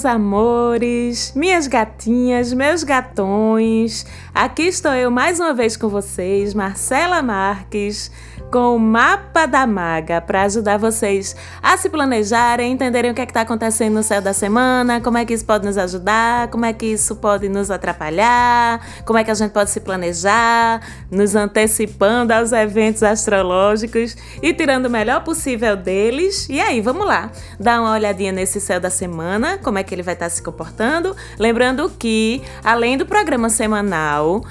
meus amores, minhas gatinhas, meus gatões? Aqui estou eu mais uma vez com vocês, Marcela Marques com o Mapa da Maga para ajudar vocês a se planejarem, entenderem o que é está acontecendo no céu da semana, como é que isso pode nos ajudar, como é que isso pode nos atrapalhar, como é que a gente pode se planejar, nos antecipando aos eventos astrológicos e tirando o melhor possível deles. E aí, vamos lá, dar uma olhadinha nesse céu da semana, como é que ele vai estar tá se comportando. Lembrando que, além do programa semanal,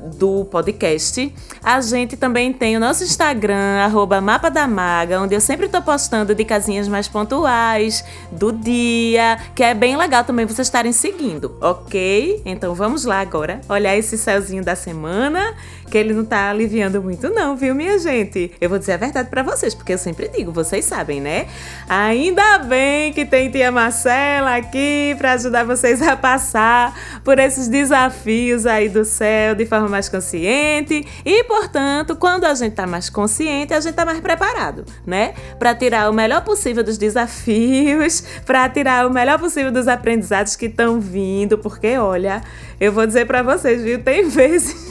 do podcast. A gente também tem o nosso Instagram, arroba Mapa da Maga, onde eu sempre estou postando de casinhas mais pontuais do dia, que é bem legal também vocês estarem seguindo, ok? Então vamos lá agora olhar esse céuzinho da semana, que ele não tá aliviando muito não, viu, minha gente? Eu vou dizer a verdade para vocês, porque eu sempre digo, vocês sabem, né? Ainda bem que tem tia Marcela aqui para ajudar vocês a passar por esses desafios aí do céu de forma mais consciente e, portanto, quando a gente está mais consciente, a gente está mais preparado, né? Para tirar o melhor possível dos desafios, para tirar o melhor possível dos aprendizados que estão vindo, porque olha, eu vou dizer para vocês, viu, tem vezes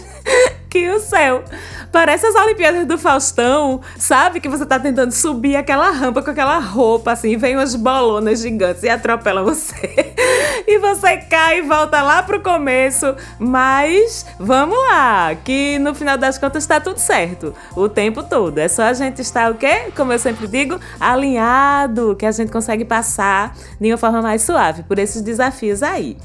que o céu Parece as Olimpíadas do Faustão, sabe? Que você tá tentando subir aquela rampa com aquela roupa, assim, vem umas bolonas gigantes e atropelam você. e você cai e volta lá pro começo. Mas vamos lá, que no final das contas tá tudo certo. O tempo todo. É só a gente estar o quê? Como eu sempre digo, alinhado, que a gente consegue passar de uma forma mais suave por esses desafios aí.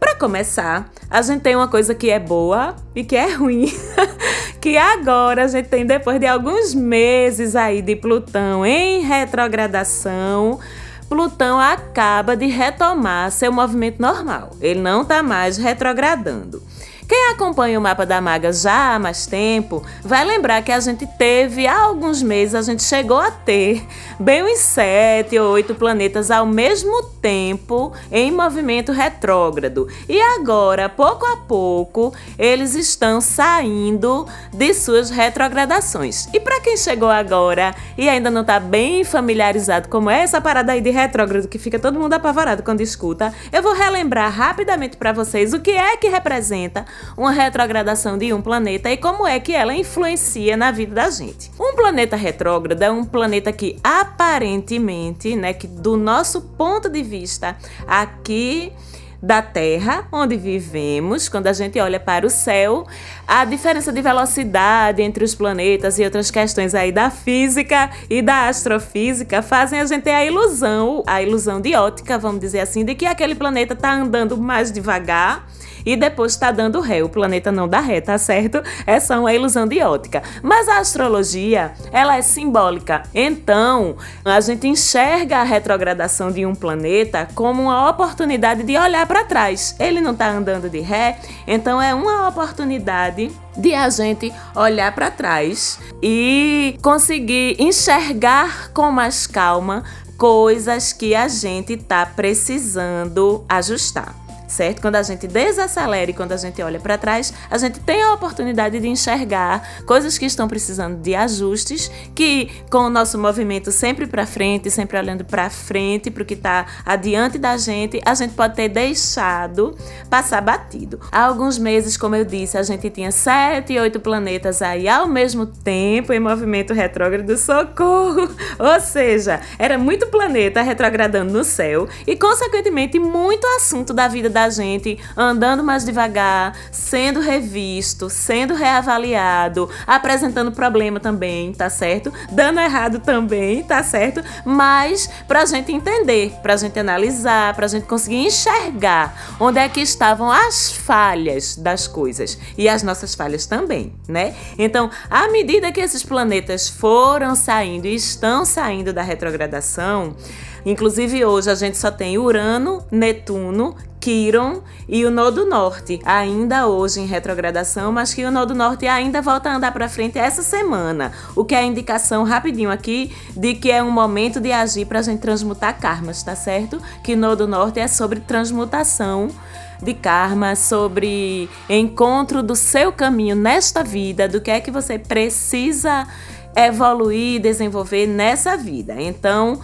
Para começar, a gente tem uma coisa que é boa e que é ruim. que agora a gente tem, depois de alguns meses aí de Plutão em retrogradação, Plutão acaba de retomar seu movimento normal. Ele não está mais retrogradando. Quem acompanha o mapa da maga já há mais tempo vai lembrar que a gente teve há alguns meses, a gente chegou a ter bem uns sete ou oito planetas ao mesmo tempo em movimento retrógrado. E agora, pouco a pouco, eles estão saindo de suas retrogradações. E para quem chegou agora e ainda não está bem familiarizado como é essa parada aí de retrógrado que fica todo mundo apavorado quando escuta, eu vou relembrar rapidamente para vocês o que é que representa uma retrogradação de um planeta e como é que ela influencia na vida da gente. Um planeta retrógrado é um planeta que aparentemente, né, que do nosso ponto de vista aqui da Terra, onde vivemos, quando a gente olha para o céu, a diferença de velocidade entre os planetas e outras questões aí da física e da astrofísica fazem a gente ter a ilusão, a ilusão de ótica, vamos dizer assim, de que aquele planeta está andando mais devagar e depois está dando ré. O planeta não dá ré, tá certo? É só uma ilusão de ótica. Mas a astrologia, ela é simbólica. Então, a gente enxerga a retrogradação de um planeta como uma oportunidade de olhar para trás. Ele não está andando de ré, então é uma oportunidade de a gente olhar para trás e conseguir enxergar com mais calma coisas que a gente está precisando ajustar certo? Quando a gente desacelera e quando a gente olha para trás, a gente tem a oportunidade de enxergar coisas que estão precisando de ajustes, que com o nosso movimento sempre para frente, sempre olhando para frente, para o que está adiante da gente, a gente pode ter deixado passar batido. Há alguns meses, como eu disse, a gente tinha sete, oito planetas aí ao mesmo tempo em movimento retrógrado, socorro! Ou seja, era muito planeta retrogradando no céu e, consequentemente, muito assunto da vida da da gente andando mais devagar, sendo revisto, sendo reavaliado, apresentando problema também, tá certo? Dando errado também, tá certo? Mas pra gente entender, pra gente analisar, pra gente conseguir enxergar onde é que estavam as falhas das coisas e as nossas falhas também, né? Então, à medida que esses planetas foram saindo e estão saindo da retrogradação, inclusive hoje a gente só tem Urano, Netuno Quiron e o Nodo Norte, ainda hoje em retrogradação, mas que o Nodo Norte ainda volta a andar para frente essa semana, o que é a indicação rapidinho aqui de que é um momento de agir para a gente transmutar karmas, tá certo? Que Nodo Norte é sobre transmutação de karma, sobre encontro do seu caminho nesta vida, do que é que você precisa evoluir, desenvolver nessa vida. Então,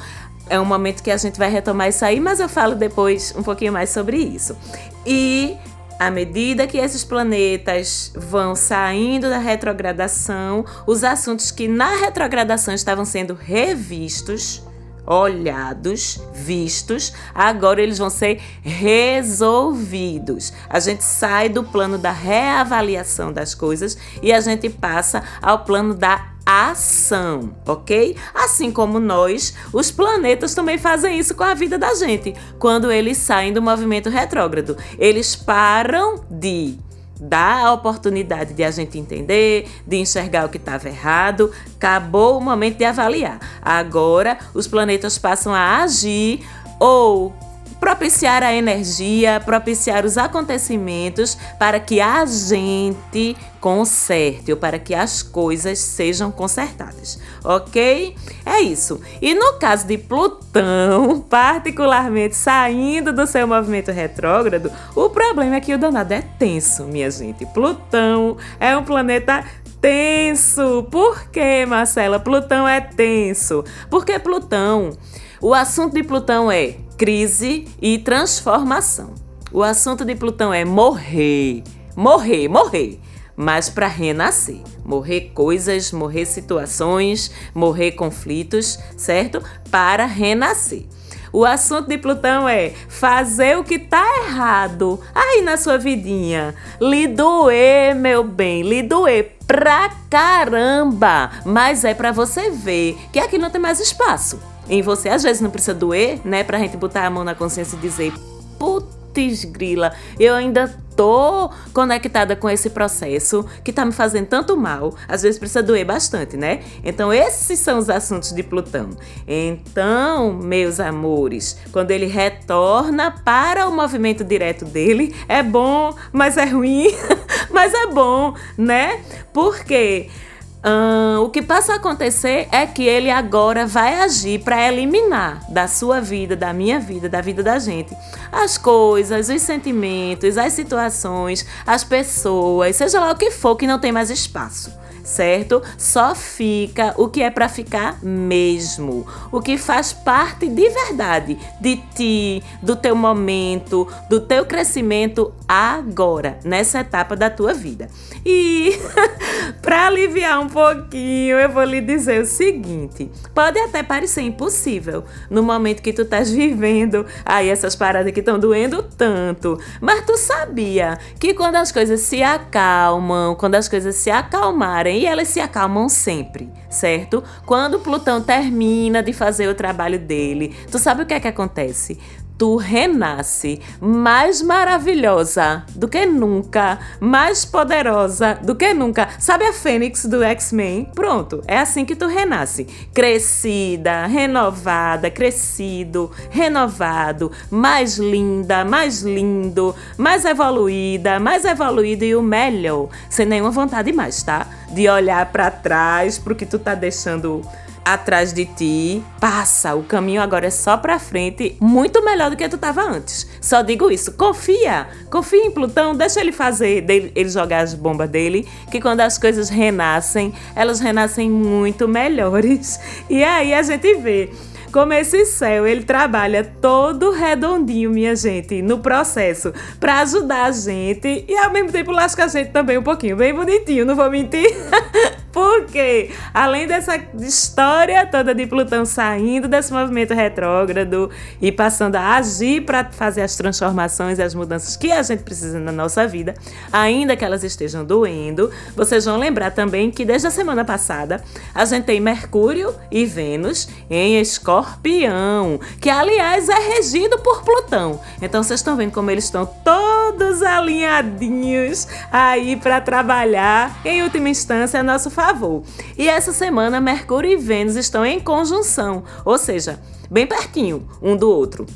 é um momento que a gente vai retomar isso aí, mas eu falo depois um pouquinho mais sobre isso. E à medida que esses planetas vão saindo da retrogradação, os assuntos que na retrogradação estavam sendo revistos, olhados, vistos, agora eles vão ser resolvidos. A gente sai do plano da reavaliação das coisas e a gente passa ao plano da ação, ok? Assim como nós, os planetas também fazem isso com a vida da gente. Quando eles saem do movimento retrógrado, eles param de dar a oportunidade de a gente entender, de enxergar o que estava errado. Acabou o momento de avaliar. Agora os planetas passam a agir ou propiciar a energia, propiciar os acontecimentos para que a gente conserte ou para que as coisas sejam consertadas, ok? É isso. E no caso de Plutão, particularmente saindo do seu movimento retrógrado, o problema é que o danado é tenso, minha gente. Plutão é um planeta tenso. Por que, Marcela? Plutão é tenso. Porque Plutão, o assunto de Plutão é crise e transformação. O assunto de Plutão é morrer, morrer, morrer, mas para renascer. Morrer coisas, morrer situações, morrer conflitos, certo? Para renascer. O assunto de Plutão é fazer o que tá errado aí na sua vidinha. Lhe doer, meu bem, lhe doer pra caramba. Mas é para você ver que aqui não tem mais espaço em você. Às vezes não precisa doer, né? Pra gente botar a mão na consciência e dizer, putz grila, eu ainda tô conectada com esse processo que tá me fazendo tanto mal. Às vezes precisa doer bastante, né? Então esses são os assuntos de Plutão. Então, meus amores, quando ele retorna para o movimento direto dele, é bom, mas é ruim, mas é bom, né? Porque o que passa a acontecer é que ele agora vai agir para eliminar da sua vida, da minha vida, da vida da gente, as coisas, os sentimentos, as situações, as pessoas, seja lá o que for que não tem mais espaço certo? Só fica o que é para ficar mesmo, o que faz parte de verdade de ti, do teu momento, do teu crescimento agora, nessa etapa da tua vida. E para aliviar um pouquinho, eu vou lhe dizer o seguinte: pode até parecer impossível no momento que tu estás vivendo aí essas paradas que estão doendo tanto, mas tu sabia que quando as coisas se acalmam, quando as coisas se acalmarem e elas se acalmam sempre, certo? Quando Plutão termina de fazer o trabalho dele, tu sabe o que é que acontece? Tu renasce mais maravilhosa do que nunca, mais poderosa do que nunca. Sabe a Fênix do X-Men? Pronto, é assim que tu renasce. Crescida, renovada, crescido, renovado, mais linda, mais lindo, mais evoluída, mais evoluído e o melhor. Sem nenhuma vontade mais, tá? De olhar para trás pro que tu tá deixando atrás de ti, passa, o caminho agora é só pra frente, muito melhor do que tu tava antes. Só digo isso, confia, confia em Plutão, deixa ele fazer, ele jogar as bombas dele, que quando as coisas renascem, elas renascem muito melhores. E aí a gente vê como esse céu, ele trabalha todo redondinho, minha gente, no processo, para ajudar a gente e ao mesmo tempo lasca a gente também um pouquinho, bem bonitinho, não vou mentir. Porque, além dessa história toda de Plutão saindo desse movimento retrógrado e passando a agir para fazer as transformações e as mudanças que a gente precisa na nossa vida, ainda que elas estejam doendo, vocês vão lembrar também que desde a semana passada a gente tem Mercúrio e Vênus em Escorpião, que aliás é regido por Plutão. Então vocês estão vendo como eles estão todos alinhadinhos aí para trabalhar, em última instância, a nosso favor. E essa semana Mercúrio e Vênus estão em conjunção, ou seja, bem pertinho um do outro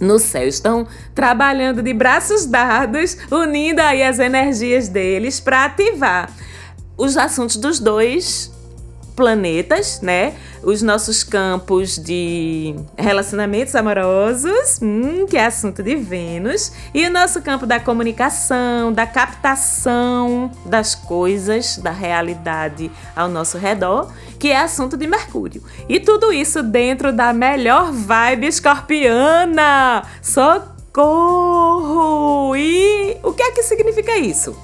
no céu. Estão trabalhando de braços dados, unindo aí as energias deles para ativar os assuntos dos dois planetas, né? Os nossos campos de relacionamentos amorosos, hum, que é assunto de Vênus, e o nosso campo da comunicação, da captação das coisas, da realidade ao nosso redor, que é assunto de Mercúrio. E tudo isso dentro da melhor vibe escorpiana. Socorro! E o que é que significa isso?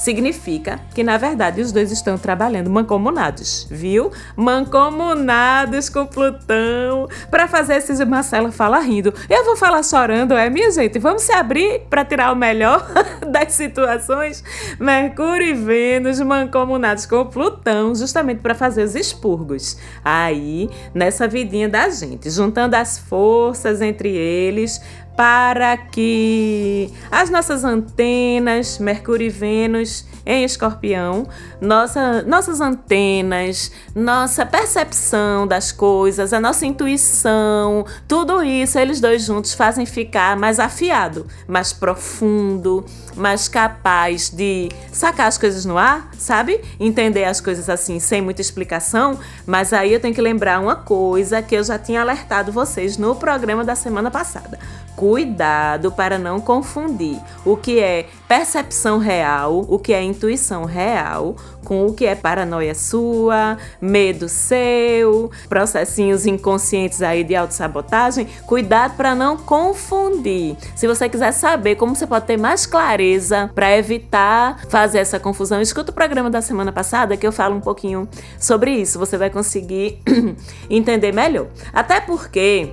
Significa que na verdade os dois estão trabalhando mancomunados, viu? Mancomunados com Plutão para fazer esses Marcela fala rindo. Eu vou falar chorando, é minha gente. Vamos se abrir para tirar o melhor das situações. Mercúrio e Vênus mancomunados com Plutão, justamente para fazer os expurgos. Aí, nessa vidinha da gente, juntando as forças entre eles para que as nossas antenas, Mercúrio e Vênus em Escorpião, nossa, nossas antenas, nossa percepção das coisas, a nossa intuição, tudo isso eles dois juntos fazem ficar mais afiado, mais profundo, mais capaz de sacar as coisas no ar, sabe? Entender as coisas assim sem muita explicação. Mas aí eu tenho que lembrar uma coisa que eu já tinha alertado vocês no programa da semana passada. Cuidado para não confundir o que é percepção real, o que é intuição real, com o que é paranoia sua, medo seu, processinhos inconscientes aí de autossabotagem. Cuidado para não confundir. Se você quiser saber como você pode ter mais clareza para evitar fazer essa confusão, escuta o programa da semana passada que eu falo um pouquinho sobre isso. Você vai conseguir entender melhor. Até porque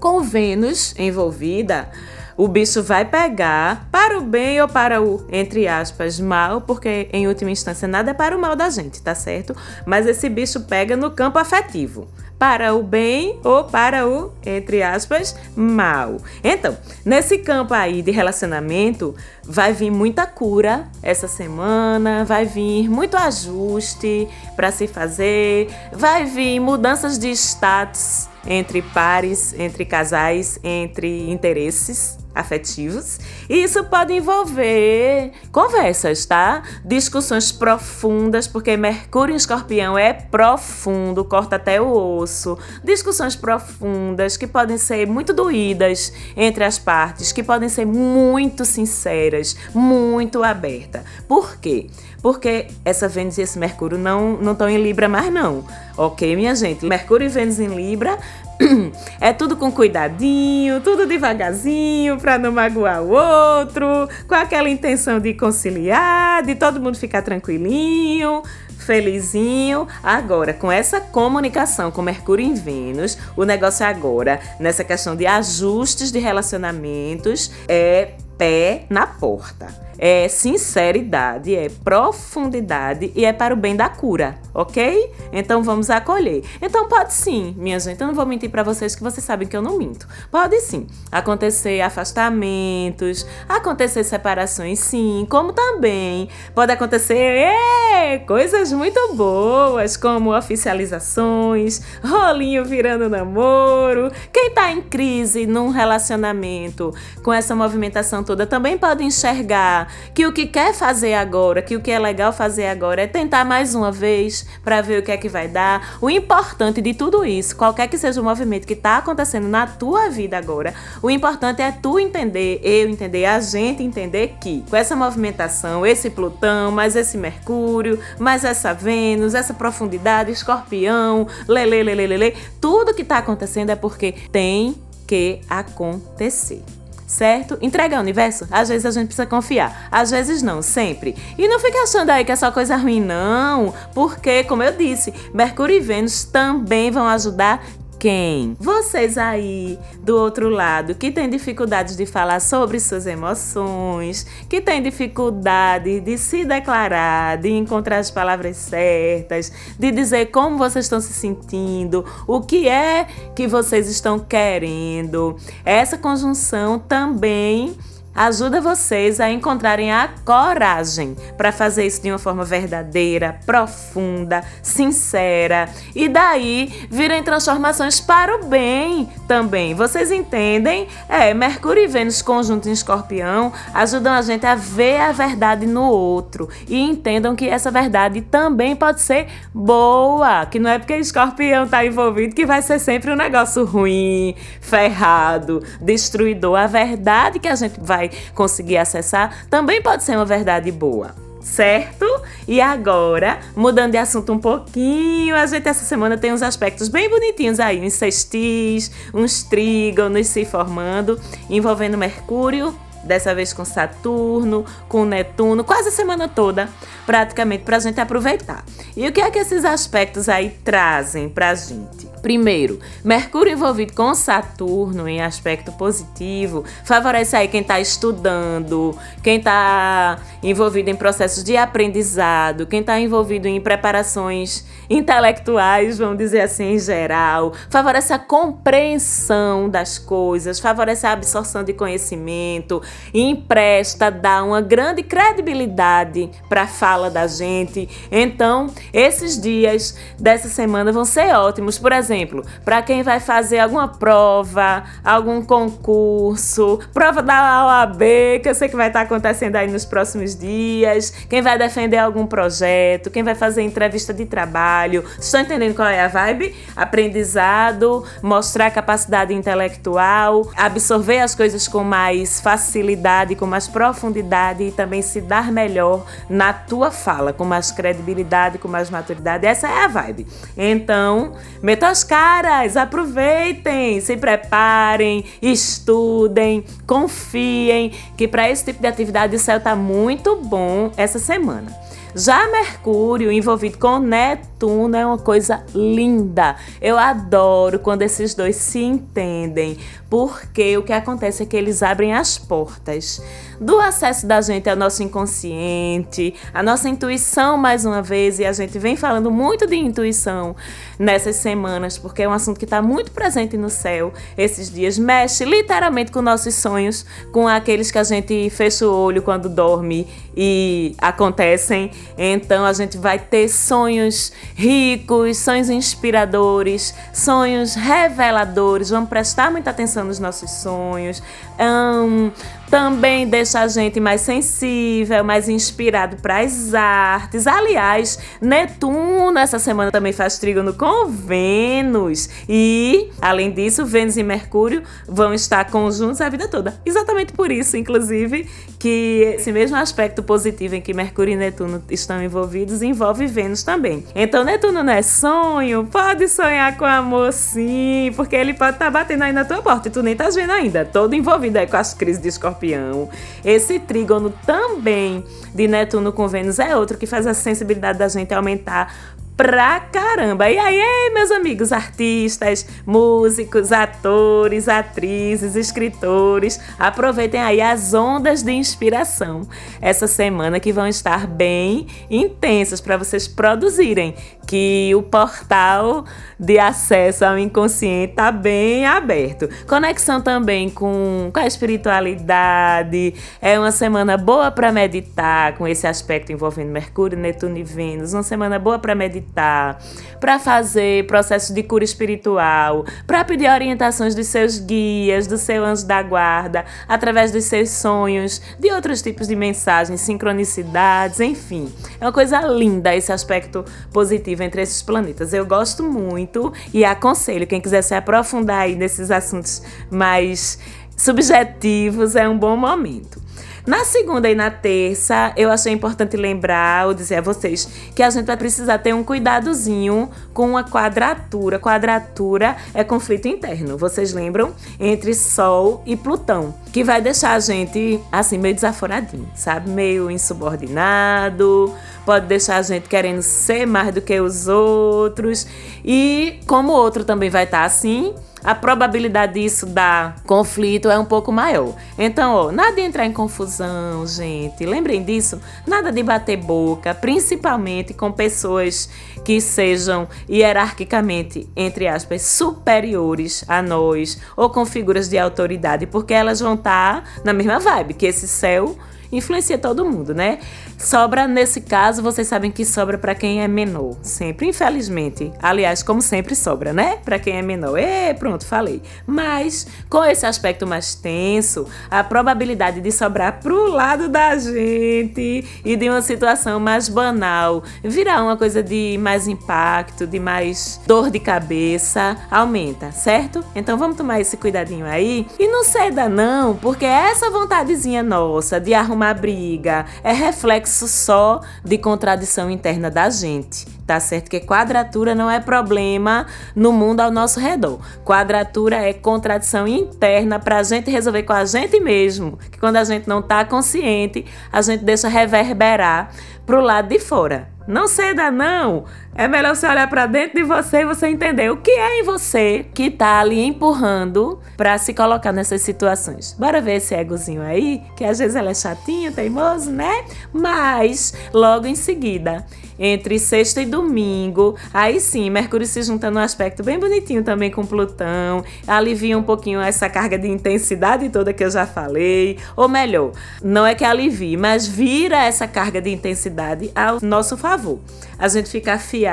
com Vênus envolvida, o bicho vai pegar para o bem ou para o, entre aspas, mal, porque em última instância nada é para o mal da gente, tá certo? Mas esse bicho pega no campo afetivo, para o bem ou para o, entre aspas, mal. Então, nesse campo aí de relacionamento, vai vir muita cura essa semana, vai vir muito ajuste para se fazer, vai vir mudanças de status entre pares, entre casais, entre interesses afetivos. E isso pode envolver conversas, tá? Discussões profundas, porque Mercúrio em Escorpião é profundo, corta até o osso. Discussões profundas que podem ser muito doídas entre as partes, que podem ser muito sinceras, muito abertas. Por quê? Porque essa Vênus e esse Mercúrio não estão em Libra mais não, ok, minha gente? Mercúrio e Vênus em Libra é tudo com cuidadinho, tudo devagarzinho, para não magoar o outro, com aquela intenção de conciliar, de todo mundo ficar tranquilinho, felizinho. Agora, com essa comunicação com Mercúrio em Vênus, o negócio agora, nessa questão de ajustes de relacionamentos, é pé na porta é sinceridade, é profundidade e é para o bem da cura, ok? Então vamos acolher. Então pode sim, minha gente, eu não vou mentir para vocês que vocês sabem que eu não minto. Pode sim acontecer afastamentos, acontecer separações sim, como também pode acontecer é, coisas muito boas, como oficializações, rolinho virando namoro. Quem tá em crise num relacionamento com essa movimentação toda também pode enxergar que o que quer fazer agora, que o que é legal fazer agora é tentar mais uma vez para ver o que é que vai dar. O importante de tudo isso, qualquer que seja o movimento que está acontecendo na tua vida agora, o importante é tu entender, eu entender, a gente entender que com essa movimentação, esse Plutão, mais esse Mercúrio, mais essa Vênus, essa profundidade, Escorpião, lele, lele, lele, tudo que está acontecendo é porque tem que acontecer certo? Entrega ao universo, às vezes a gente precisa confiar, às vezes não, sempre. E não fique achando aí que é só coisa ruim, não, porque, como eu disse, Mercúrio e Vênus também vão ajudar quem? Vocês aí do outro lado que tem dificuldades de falar sobre suas emoções, que tem dificuldade de se declarar, de encontrar as palavras certas, de dizer como vocês estão se sentindo, o que é que vocês estão querendo. Essa conjunção também ajuda vocês a encontrarem a coragem para fazer isso de uma forma verdadeira, profunda, sincera e daí virem transformações para o bem, também. Vocês entendem? É, Mercúrio e Vênus conjunto em Escorpião ajudam a gente a ver a verdade no outro e entendam que essa verdade também pode ser boa, que não é porque Escorpião está envolvido que vai ser sempre um negócio ruim, ferrado, destruidor. A verdade que a gente vai conseguir acessar também pode ser uma verdade boa certo? E agora, mudando de assunto um pouquinho, a gente essa semana tem uns aspectos bem bonitinhos aí, uns sextis, uns trígonos se formando, envolvendo Mercúrio, dessa vez com Saturno, com Netuno, quase a semana toda, praticamente, para a gente aproveitar. E o que é que esses aspectos aí trazem para a gente? Primeiro, Mercúrio envolvido com Saturno em aspecto positivo favorece aí quem está estudando, quem está envolvido em processos de aprendizado, quem está envolvido em preparações intelectuais, vamos dizer assim, em geral. Favorece a compreensão das coisas, favorece a absorção de conhecimento, empresta, dá uma grande credibilidade para a fala da gente. Então, esses dias dessa semana vão ser ótimos. Por exemplo, exemplo, para quem vai fazer alguma prova, algum concurso, prova da OAB, que eu sei que vai estar acontecendo aí nos próximos dias, quem vai defender algum projeto, quem vai fazer entrevista de trabalho. Estão entendendo qual é a vibe? Aprendizado, mostrar capacidade intelectual, absorver as coisas com mais facilidade, com mais profundidade e também se dar melhor na tua fala, com mais credibilidade, com mais maturidade. Essa é a vibe. Então, meta as caras, aproveitem, se preparem, estudem, confiem que para esse tipo de atividade o céu está muito bom essa semana. Já Mercúrio envolvido com Netuno é uma coisa linda. Eu adoro quando esses dois se entendem, porque o que acontece é que eles abrem as portas do acesso da gente ao nosso inconsciente, a nossa intuição mais uma vez, e a gente vem falando muito de intuição nessas semanas, porque é um assunto que está muito presente no céu esses dias, mexe literalmente com nossos sonhos, com aqueles que a gente fecha o olho quando dorme e acontecem. Então a gente vai ter sonhos ricos, sonhos inspiradores, sonhos reveladores. Vamos prestar muita atenção nos nossos sonhos. Um, também deixa a gente mais sensível, mais inspirado para as artes. Aliás, Netuno essa semana também faz trígono com Vênus. E, além disso, Vênus e Mercúrio vão estar conjuntos a vida toda. Exatamente por isso, inclusive, que esse mesmo aspecto positivo em que Mercúrio e Netuno estão envolvidos envolve Vênus também. Então, Netuno não é sonho? Pode sonhar com amor sim, porque ele pode estar tá batendo aí na tua porta e tu nem tá vendo ainda. Todo envolvido aí com as crises de escorpião escorpião. Esse trígono também de Netuno com Vênus é outro que faz a sensibilidade da gente aumentar pra caramba. E aí, meus amigos artistas, músicos, atores, atrizes, escritores, aproveitem aí as ondas de inspiração essa semana que vão estar bem intensas para vocês produzirem, que o portal de acesso ao inconsciente está bem aberto. Conexão também com, com a espiritualidade. É uma semana boa para meditar com esse aspecto envolvendo Mercúrio, Netuno e Vênus. Uma semana boa para meditar para fazer processo de cura espiritual, para pedir orientações dos seus guias, do seu anjo da guarda, através dos seus sonhos, de outros tipos de mensagens, sincronicidades, enfim. É uma coisa linda esse aspecto positivo entre esses planetas. Eu gosto muito e aconselho quem quiser se aprofundar aí nesses assuntos mais subjetivos, é um bom momento. Na segunda e na terça, eu achei importante lembrar ou dizer a vocês que a gente vai precisar ter um cuidadozinho com a quadratura. Quadratura é conflito interno, vocês lembram? Entre Sol e Plutão, que vai deixar a gente assim meio desaforadinho, sabe? Meio insubordinado, pode deixar a gente querendo ser mais do que os outros. E como o outro também vai estar assim, a probabilidade disso dar conflito é um pouco maior. Então, ó, nada de entrar em confusão, gente. Lembrem disso, nada de bater boca, principalmente com pessoas que sejam hierarquicamente, entre aspas, superiores a nós ou com figuras de autoridade, porque elas vão estar na mesma vibe que esse céu influencia todo mundo, né? Sobra, nesse caso, vocês sabem que sobra para quem é menor. Sempre, infelizmente. Aliás, como sempre sobra, né? Para quem é menor. E pronto, falei. Mas, com esse aspecto mais tenso, a probabilidade de sobrar pro lado da gente e de uma situação mais banal virar uma coisa de mais impacto, de mais dor de cabeça, aumenta, certo? Então vamos tomar esse cuidadinho aí. E não ceda não, porque essa vontadezinha nossa de arrumar briga é reflexo só de contradição interna da gente. Tá certo que quadratura não é problema no mundo ao nosso redor. Quadratura é contradição interna para a gente resolver com a gente mesmo. Que quando a gente não tá consciente, a gente deixa reverberar pro lado de fora. Não ceda não. É melhor você olhar para dentro de você e você entender o que é em você que tá ali empurrando para se colocar nessas situações. Bora ver esse egozinho aí, que às vezes ela é chatinho, teimoso, né? Mas logo em seguida entre sexta e domingo. Aí sim, Mercúrio se junta num aspecto bem bonitinho também com Plutão, alivia um pouquinho essa carga de intensidade toda que eu já falei. Ou melhor, não é que alivie, mas vira essa carga de intensidade ao nosso favor. A gente fica afiado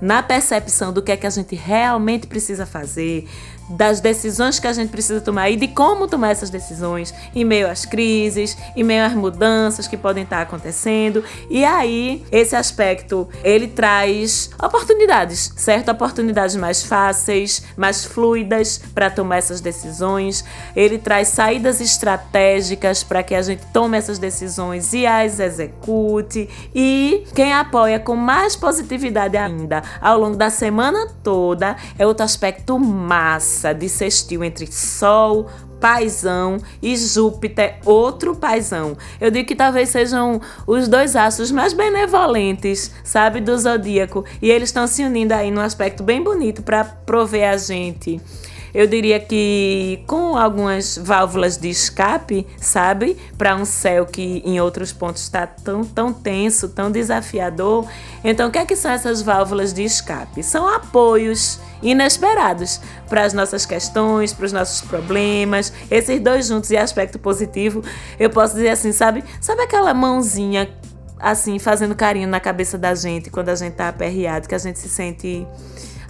na percepção do que é que a gente realmente precisa fazer, das decisões que a gente precisa tomar e de como tomar essas decisões em meio às crises, em meio às mudanças que podem estar acontecendo. E aí, esse aspecto, ele traz oportunidades, certo? Oportunidades mais fáceis, mais fluidas para tomar essas decisões. Ele traz saídas estratégicas para que a gente tome essas decisões e as execute. E quem apoia com mais positividade ainda ao longo da semana toda é outro aspecto massa de sextil entre Sol, paisão e Júpiter, outro paisão. Eu digo que talvez sejam os dois astros mais benevolentes, sabe, do zodíaco, e eles estão se unindo aí num aspecto bem bonito para prover a gente eu diria que com algumas válvulas de escape, sabe? Para um céu que em outros pontos está tão, tão tenso, tão desafiador. Então, o que, é que são essas válvulas de escape? São apoios inesperados para as nossas questões, para os nossos problemas. Esses dois juntos e aspecto positivo, eu posso dizer assim, sabe? Sabe aquela mãozinha assim fazendo carinho na cabeça da gente quando a gente tá aperreado, que a gente se sente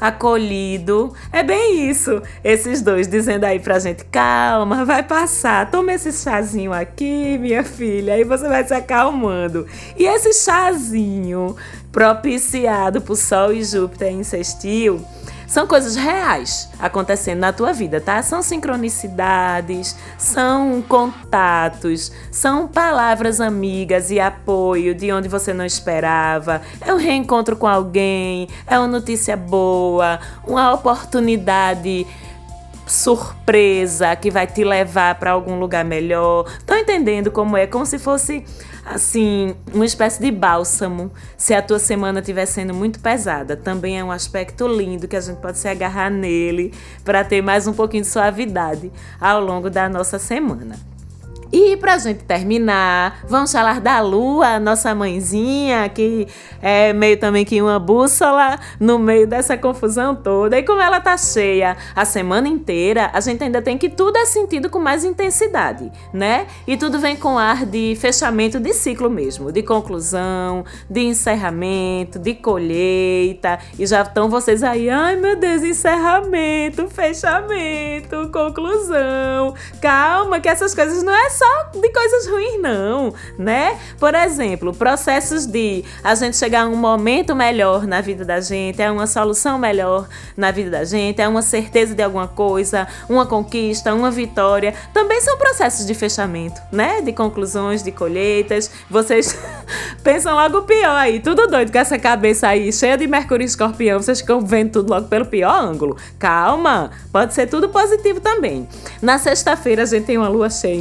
acolhido. É bem isso. Esses dois dizendo aí pra gente: calma, vai passar. Toma esse chazinho aqui, minha filha. Aí você vai se acalmando. E esse chazinho propiciado por Sol e Júpiter em sextil são coisas reais acontecendo na tua vida, tá? São sincronicidades, são contatos, são palavras amigas e apoio de onde você não esperava. É um reencontro com alguém, é uma notícia boa, uma oportunidade surpresa que vai te levar para algum lugar melhor. Estão entendendo como é? Como se fosse assim, uma espécie de bálsamo se a tua semana estiver sendo muito pesada. Também é um aspecto lindo que a gente pode se agarrar nele para ter mais um pouquinho de suavidade ao longo da nossa semana. E pra gente terminar, vamos falar da Lua, nossa mãezinha, que é meio também que uma bússola no meio dessa confusão toda. E como ela tá cheia a semana inteira, a gente ainda tem que tudo é sentido com mais intensidade, né? E tudo vem com ar de fechamento de ciclo mesmo, de conclusão, de encerramento, de colheita. E já estão vocês aí, ai meu Deus, encerramento, fechamento, conclusão. Calma, que essas coisas não é só de coisas ruins, não, né? Por exemplo, processos de a gente chegar a um momento melhor na vida da gente, é uma solução melhor na vida da gente, é uma certeza de alguma coisa, uma conquista, uma vitória, também são processos de fechamento, né? De conclusões, de colheitas. Vocês pensam logo pior aí, tudo doido com essa cabeça aí cheia de Mercúrio e Escorpião, vocês ficam vendo tudo logo pelo pior ângulo. Calma, pode ser tudo positivo também. Na sexta-feira a gente tem uma lua cheia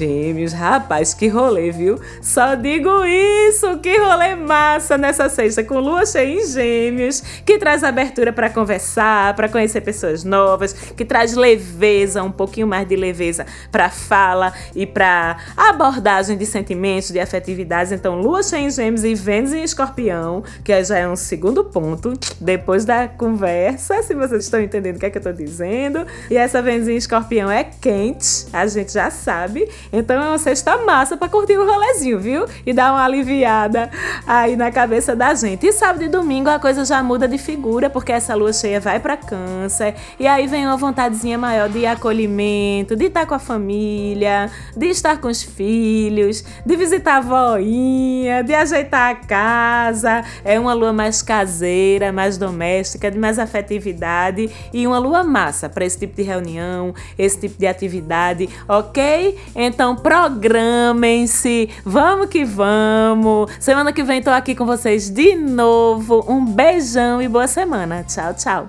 Gêmeos, rapaz, que rolê, viu? Só digo isso, que rolê massa nessa sexta com lua cheia em Gêmeos, que traz abertura para conversar, para conhecer pessoas novas, que traz leveza, um pouquinho mais de leveza para fala e para abordagem de sentimentos, de afetividades. Então, lua cheia em gêmeos e Vênus em escorpião, que já é um segundo ponto, depois da conversa, se vocês estão entendendo o que é que eu tô dizendo. E essa Vênus em escorpião é quente, a gente já sabe. Então é uma sexta massa para curtir o rolezinho, viu? E dar uma aliviada aí na cabeça da gente. E sábado e domingo a coisa já muda de figura, porque essa lua cheia vai para câncer. E aí vem uma vontadezinha maior de acolhimento, de estar com a família, de estar com os filhos, de visitar a voinha, de ajeitar a casa. É uma lua mais caseira, mais doméstica, de mais afetividade e uma lua massa para esse tipo de reunião, esse tipo de atividade, ok? Então programem-se, vamos que vamos. Semana que vem tô aqui com vocês de novo. Um beijão e boa semana. Tchau, tchau.